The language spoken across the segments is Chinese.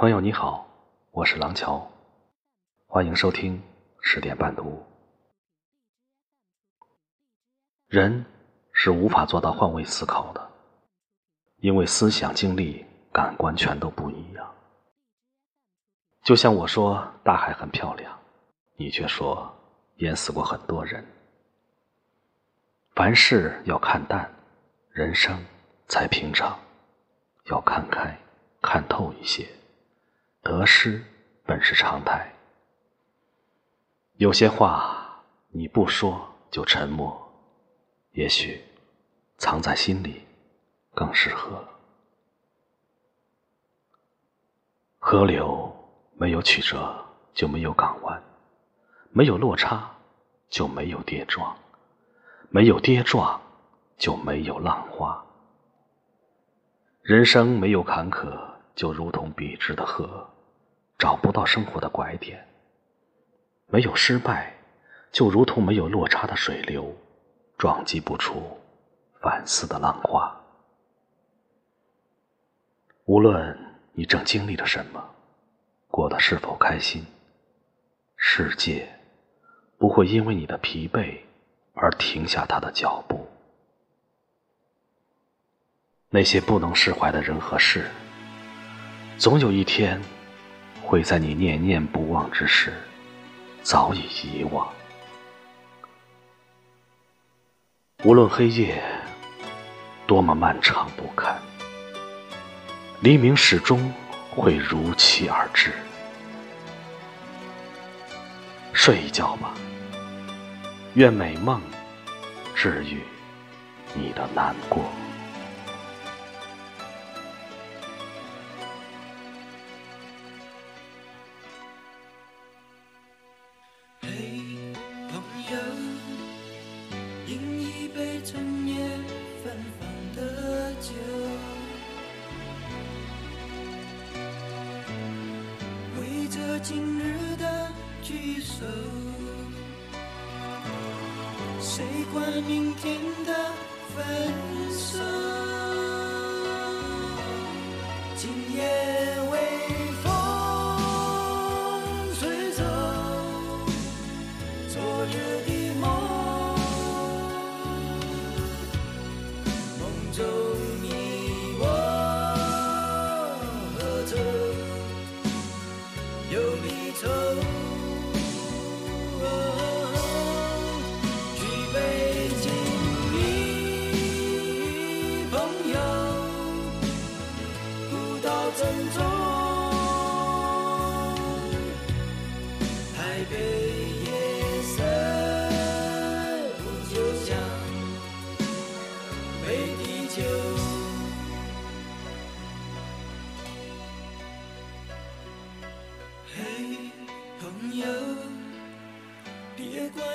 朋友你好，我是廊桥，欢迎收听十点半读。人是无法做到换位思考的，因为思想、经历、感官全都不一样。就像我说大海很漂亮，你却说淹死过很多人。凡事要看淡，人生才平常；要看开、看透一些。失本是常态，有些话你不说就沉默，也许藏在心里更适合。河流没有曲折就没有港湾，没有落差就没有跌撞，没有跌撞就没有浪花。人生没有坎坷。就如同笔直的河，找不到生活的拐点；没有失败，就如同没有落差的水流，撞击不出反思的浪花。无论你正经历着什么，过得是否开心，世界不会因为你的疲惫而停下它的脚步。那些不能释怀的人和事。总有一天，会在你念念不忘之时，早已遗忘。无论黑夜多么漫长不堪，黎明始终会如期而至。睡一觉吧，愿美梦治愈你的难过。一杯陈年芬芳的酒，为这今日的聚首，谁管明天的分手？今夜。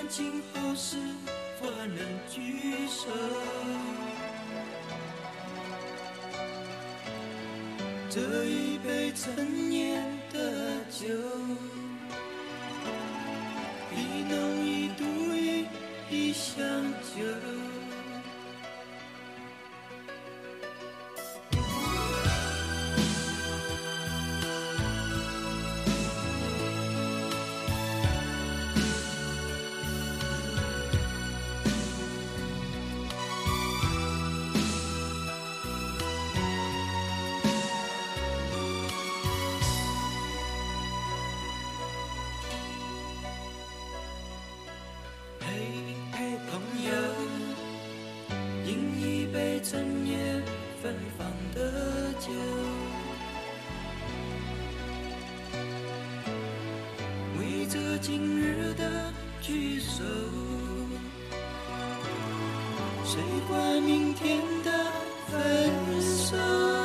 今后是否能聚首？这一杯陈年的酒，今日的聚首，谁管明天的分手？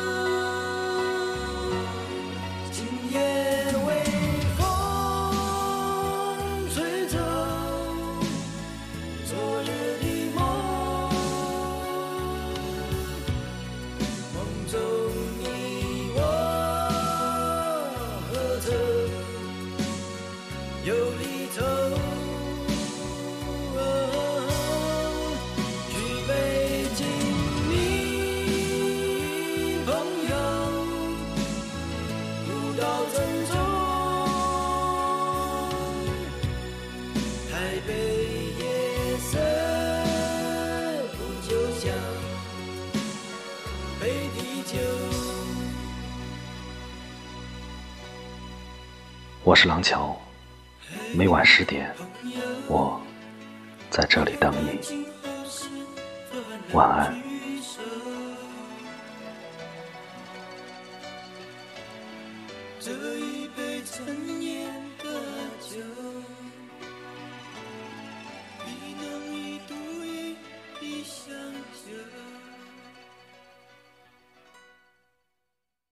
郑重台北夜色就像我是廊桥每晚十点我在这里等你。晚安。这一杯陈年